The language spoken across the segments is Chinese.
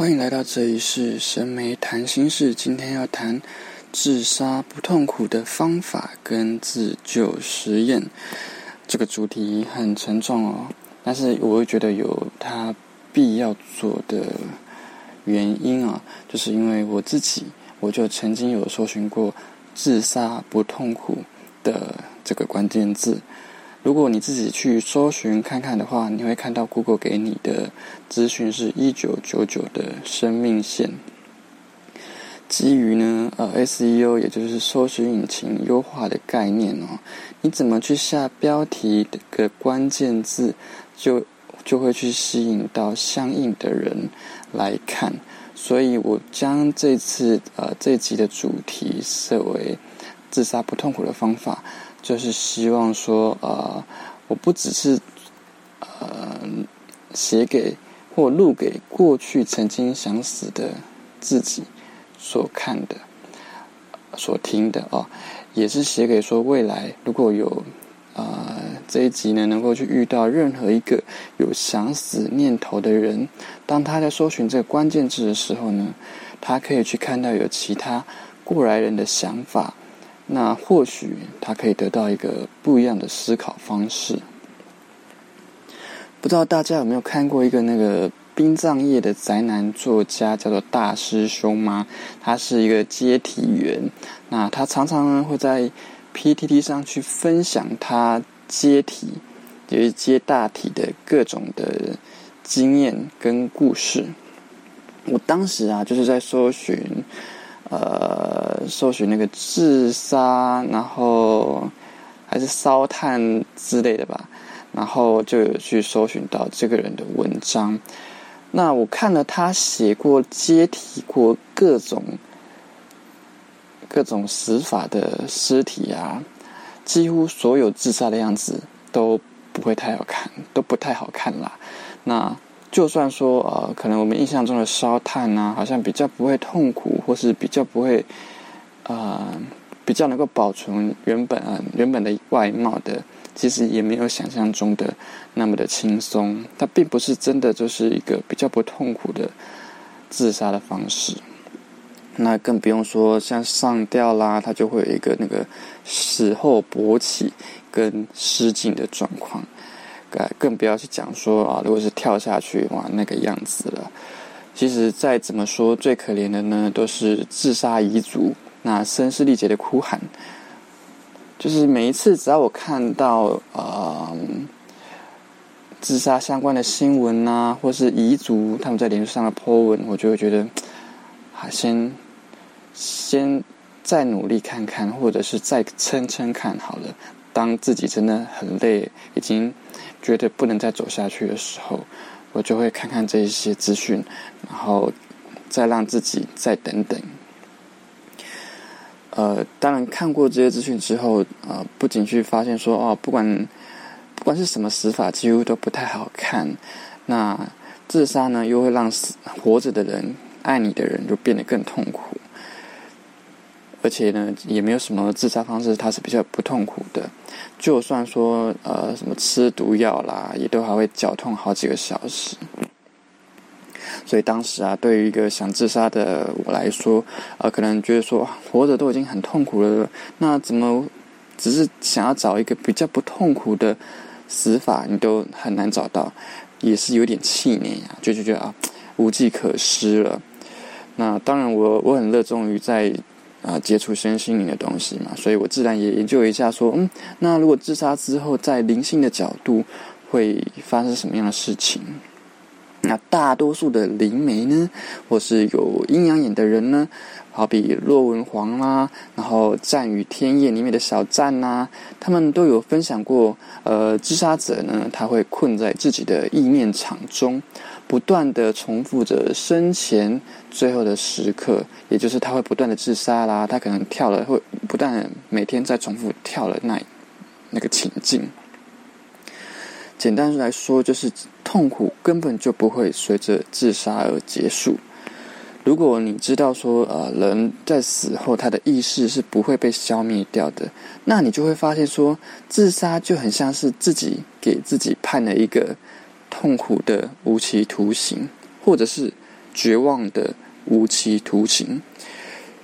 欢迎来到这一世神媒谈心事。今天要谈自杀不痛苦的方法跟自救实验。这个主题很沉重哦，但是我又觉得有它必要做的原因啊，就是因为我自己，我就曾经有搜寻过“自杀不痛苦”的这个关键字。如果你自己去搜寻看看的话，你会看到 Google 给你的资讯是一九九九的生命线。基于呢，呃，SEO 也就是搜寻引擎优化的概念哦，你怎么去下标题的关键字，就就会去吸引到相应的人来看。所以我将这次呃这集的主题设为自杀不痛苦的方法。就是希望说，呃，我不只是呃写给或录给过去曾经想死的自己所看的、所听的哦，也是写给说未来如果有呃这一集呢，能够去遇到任何一个有想死念头的人，当他在搜寻这个关键字的时候呢，他可以去看到有其他过来人的想法。那或许他可以得到一个不一样的思考方式。不知道大家有没有看过一个那个殡葬业的宅男作家，叫做大师兄吗？他是一个接体员。那他常常呢会在 PTT 上去分享他接体，就是接大体的各种的经验跟故事。我当时啊就是在搜寻。呃，搜寻那个自杀，然后还是烧炭之类的吧，然后就有去搜寻到这个人的文章。那我看了他写过、接体过各种各种死法的尸体啊，几乎所有自杀的样子都不会太好看，都不太好看啦。那。就算说呃，可能我们印象中的烧炭啊，好像比较不会痛苦，或是比较不会，呃，比较能够保存原本啊原本的外貌的，其实也没有想象中的那么的轻松。它并不是真的就是一个比较不痛苦的自杀的方式。那更不用说像上吊啦，它就会有一个那个死后勃起跟失禁的状况。更不要去讲说啊，如果是跳下去哇，那个样子了。其实再怎么说，最可怜的呢，都是自杀遗族，那声嘶力竭的哭喊。就是每一次，只要我看到啊，自杀相关的新闻呐，或是彝族他们在脸书上的 po 文，我就会觉得，啊，先先再努力看看，或者是再撑撑看好了。当自己真的很累，已经觉得不能再走下去的时候，我就会看看这一些资讯，然后再让自己再等等。呃，当然看过这些资讯之后，呃，不仅去发现说，哦，不管不管是什么死法，几乎都不太好看。那自杀呢，又会让死活着的人、爱你的人，就变得更痛苦。而且呢，也没有什么自杀方式，它是比较不痛苦的。就算说呃什么吃毒药啦，也都还会绞痛好几个小时。所以当时啊，对于一个想自杀的我来说，呃，可能觉得说活着都已经很痛苦了，那怎么只是想要找一个比较不痛苦的死法，你都很难找到，也是有点气馁啊，就就觉得啊无计可施了。那当然，我我很热衷于在。啊，接触身心灵的东西嘛，所以我自然也研究一下，说，嗯，那如果自杀之后，在灵性的角度会发生什么样的事情？那大多数的灵媒呢，或是有阴阳眼的人呢，好比洛文皇啦，然后《战与天夜》里面的小战呐，他们都有分享过，呃，自杀者呢，他会困在自己的意念场中。不断的重复着生前最后的时刻，也就是他会不断的自杀啦，他可能跳了，会不断每天在重复跳了那那个情境。简单来说，就是痛苦根本就不会随着自杀而结束。如果你知道说，呃，人在死后他的意识是不会被消灭掉的，那你就会发现说，自杀就很像是自己给自己判了一个。痛苦的无期徒刑，或者是绝望的无期徒刑。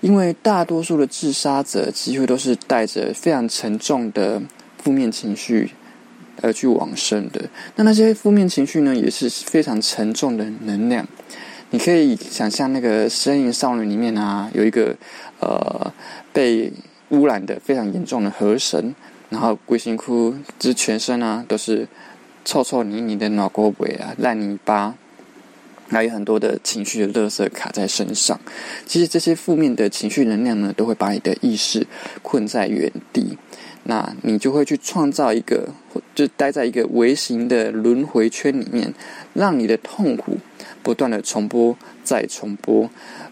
因为大多数的自杀者几乎都是带着非常沉重的负面情绪而去往生的。那那些负面情绪呢，也是非常沉重的能量。你可以想象那个《身影少女》里面啊，有一个呃被污染的非常严重的河神，然后龟心窟之全身啊都是臭臭泥泥的脑沟尾啊烂泥巴。还有很多的情绪的垃圾卡在身上，其实这些负面的情绪能量呢，都会把你的意识困在原地，那你就会去创造一个，就待在一个微型的轮回圈里面，让你的痛苦不断的重播再重播，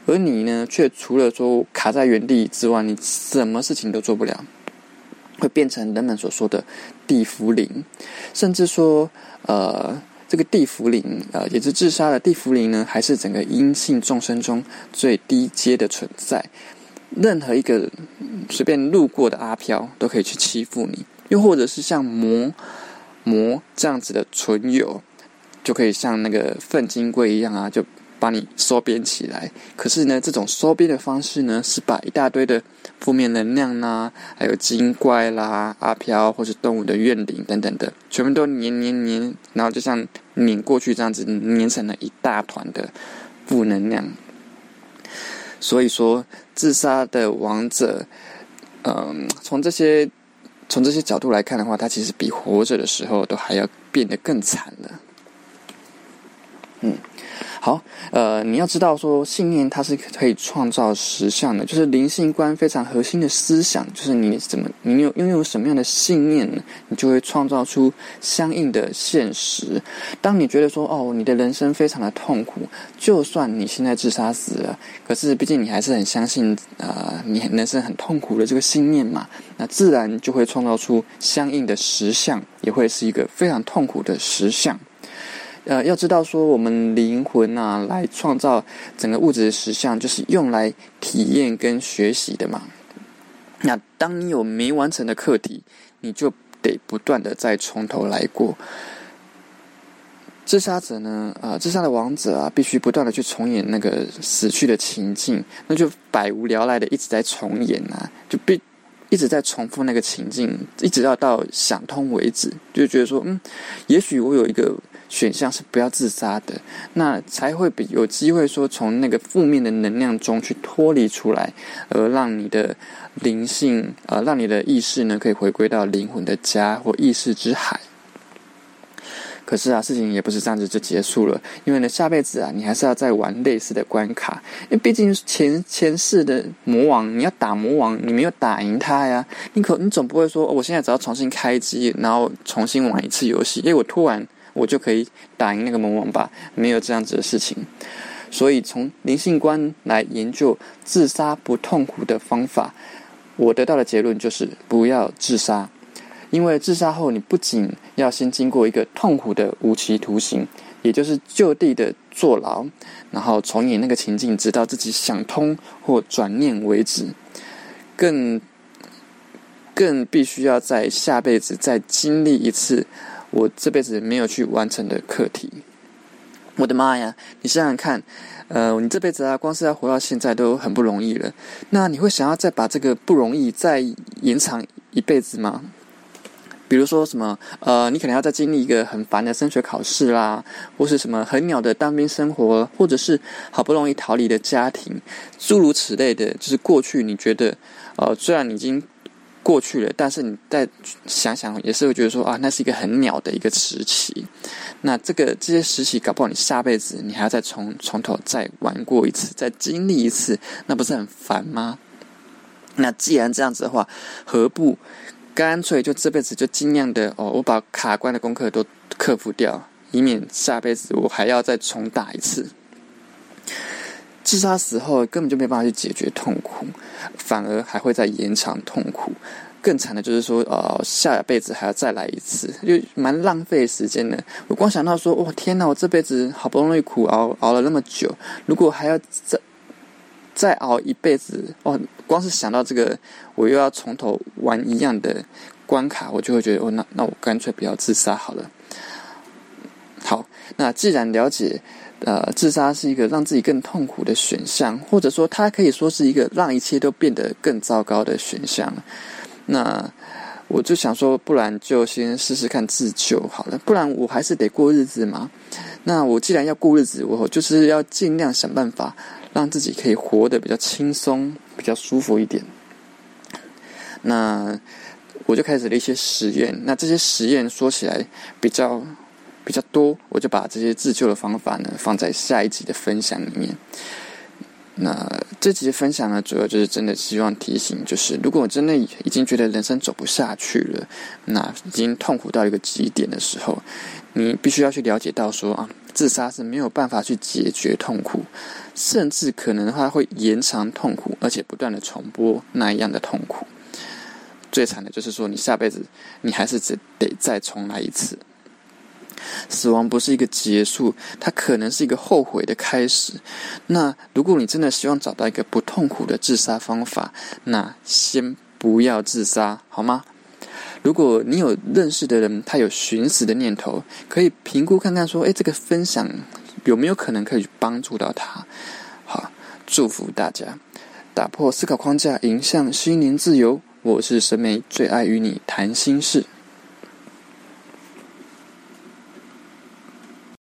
而你呢，却除了说卡在原地之外，你什么事情都做不了，会变成人们所说的地府灵，甚至说，呃。这个地府灵，呃，也是自杀的地府灵呢，还是整个阴性众生中最低阶的存在？任何一个随便路过的阿飘都可以去欺负你，又或者是像魔魔这样子的存有，就可以像那个粪金龟一样啊，就。把你收编起来，可是呢，这种收编的方式呢，是把一大堆的负面能量呐，还有精怪啦、阿飘或者动物的怨灵等等的，全部都黏黏黏，然后就像碾过去这样子，黏成了一大团的负能量。所以说，自杀的王者，嗯，从这些从这些角度来看的话，他其实比活着的时候都还要变得更惨了。嗯。好，呃，你要知道说信念它是可以创造实相的，就是灵性观非常核心的思想，就是你怎么你有拥有什么样的信念？你就会创造出相应的现实。当你觉得说哦，你的人生非常的痛苦，就算你现在自杀死了，可是毕竟你还是很相信呃，你人生很痛苦的这个信念嘛，那自然就会创造出相应的实相，也会是一个非常痛苦的实相。呃，要知道说，我们灵魂啊，来创造整个物质的实相，就是用来体验跟学习的嘛。那当你有没完成的课题，你就得不断的再从头来过。自杀者呢，啊，自杀的王者啊，必须不断的去重演那个死去的情境，那就百无聊赖的一直在重演啊，就必一直在重复那个情境，一直要到想通为止，就觉得说，嗯，也许我有一个。选项是不要自杀的，那才会比有机会说从那个负面的能量中去脱离出来，而让你的灵性，呃，让你的意识呢可以回归到灵魂的家或意识之海。可是啊，事情也不是这样子就结束了，因为呢，下辈子啊，你还是要再玩类似的关卡，因为毕竟前前世的魔王，你要打魔王，你没有打赢他呀，你可你总不会说，我现在只要重新开机，然后重新玩一次游戏，因为我突然。我就可以打赢那个魔王吧？没有这样子的事情。所以从灵性观来研究自杀不痛苦的方法，我得到的结论就是不要自杀。因为自杀后，你不仅要先经过一个痛苦的无期徒刑，也就是就地的坐牢，然后重演那个情境，直到自己想通或转念为止，更更必须要在下辈子再经历一次。我这辈子没有去完成的课题，我的妈呀！你想想看，呃，你这辈子啊，光是要活到现在都很不容易了。那你会想要再把这个不容易再延长一辈子吗？比如说什么，呃，你可能要再经历一个很烦的升学考试啦，或是什么很鸟的当兵生活，或者是好不容易逃离的家庭，诸如此类的，就是过去你觉得，呃，虽然你已经。过去了，但是你再想想，也是会觉得说啊，那是一个很鸟的一个时期。那这个这些时期，搞不好你下辈子你还要再从从头再玩过一次，再经历一次，那不是很烦吗？那既然这样子的话，何不干脆就这辈子就尽量的哦，我把卡关的功课都克服掉，以免下辈子我还要再重打一次。自杀死后根本就没办法去解决痛苦，反而还会再延长痛苦。更惨的就是说，呃，下辈子还要再来一次，就蛮浪费时间的。我光想到说，哇，天哪！我这辈子好不容易苦熬熬了那么久，如果还要再再熬一辈子，哦，光是想到这个，我又要从头玩一样的关卡，我就会觉得，哦，那那我干脆不要自杀好了。好，那既然了解。呃，自杀是一个让自己更痛苦的选项，或者说它可以说是一个让一切都变得更糟糕的选项。那我就想说，不然就先试试看自救好了，不然我还是得过日子嘛。那我既然要过日子，我就是要尽量想办法让自己可以活得比较轻松、比较舒服一点。那我就开始了一些实验。那这些实验说起来比较。比较多，我就把这些自救的方法呢放在下一集的分享里面。那这集的分享呢，主要就是真的希望提醒，就是如果真的已经觉得人生走不下去了，那已经痛苦到一个极点的时候，你必须要去了解到说啊，自杀是没有办法去解决痛苦，甚至可能的话会延长痛苦，而且不断的重播那一样的痛苦。最惨的就是说，你下辈子你还是只得再重来一次。死亡不是一个结束，它可能是一个后悔的开始。那如果你真的希望找到一个不痛苦的自杀方法，那先不要自杀，好吗？如果你有认识的人，他有寻死的念头，可以评估看看，说，诶，这个分享有没有可能可以帮助到他？好，祝福大家打破思考框架，迎向心灵自由。我是审美，最爱与你谈心事。